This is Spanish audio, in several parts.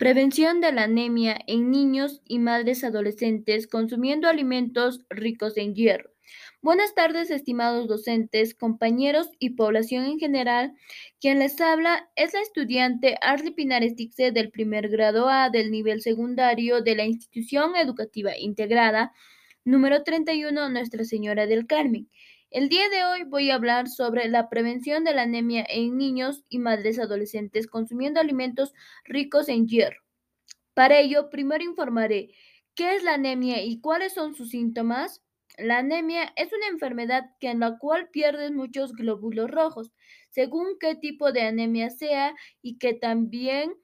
Prevención de la anemia en niños y madres adolescentes consumiendo alimentos ricos en hierro. Buenas tardes, estimados docentes, compañeros y población en general. Quien les habla es la estudiante Arly Pinares Dixe del primer grado A del nivel secundario de la institución educativa integrada número 31 Nuestra Señora del Carmen. El día de hoy voy a hablar sobre la prevención de la anemia en niños y madres adolescentes consumiendo alimentos ricos en hierro. Para ello, primero informaré qué es la anemia y cuáles son sus síntomas. La anemia es una enfermedad que en la cual pierdes muchos glóbulos rojos, según qué tipo de anemia sea y que también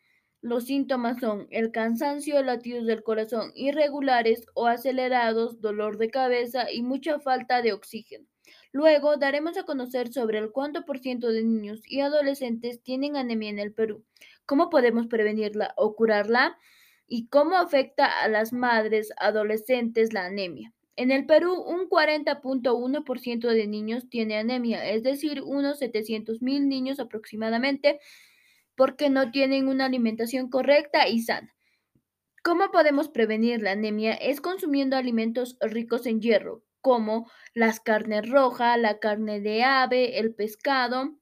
los síntomas son el cansancio, latidos del corazón irregulares o acelerados, dolor de cabeza y mucha falta de oxígeno. Luego daremos a conocer sobre el cuánto por ciento de niños y adolescentes tienen anemia en el Perú, cómo podemos prevenirla o curarla y cómo afecta a las madres adolescentes la anemia. En el Perú, un 40.1% de niños tiene anemia, es decir, unos 700 mil niños aproximadamente, porque no tienen una alimentación correcta y sana. ¿Cómo podemos prevenir la anemia? Es consumiendo alimentos ricos en hierro, como las carnes rojas, la carne de ave, el pescado,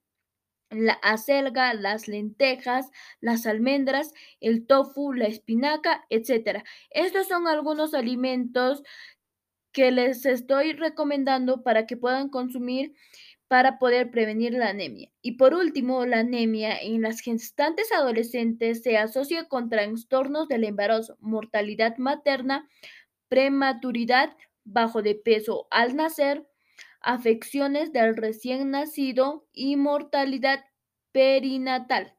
la acelga, las lentejas, las almendras, el tofu, la espinaca, etc. Estos son algunos alimentos que les estoy recomendando para que puedan consumir para poder prevenir la anemia. Y por último, la anemia en las gestantes adolescentes se asocia con trastornos del embarazo, mortalidad materna, prematuridad, bajo de peso al nacer, afecciones del recién nacido y mortalidad perinatal.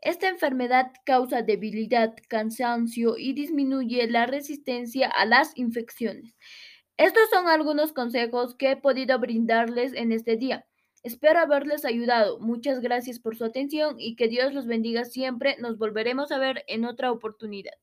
Esta enfermedad causa debilidad, cansancio y disminuye la resistencia a las infecciones. Estos son algunos consejos que he podido brindarles en este día. Espero haberles ayudado. Muchas gracias por su atención y que Dios los bendiga siempre. Nos volveremos a ver en otra oportunidad.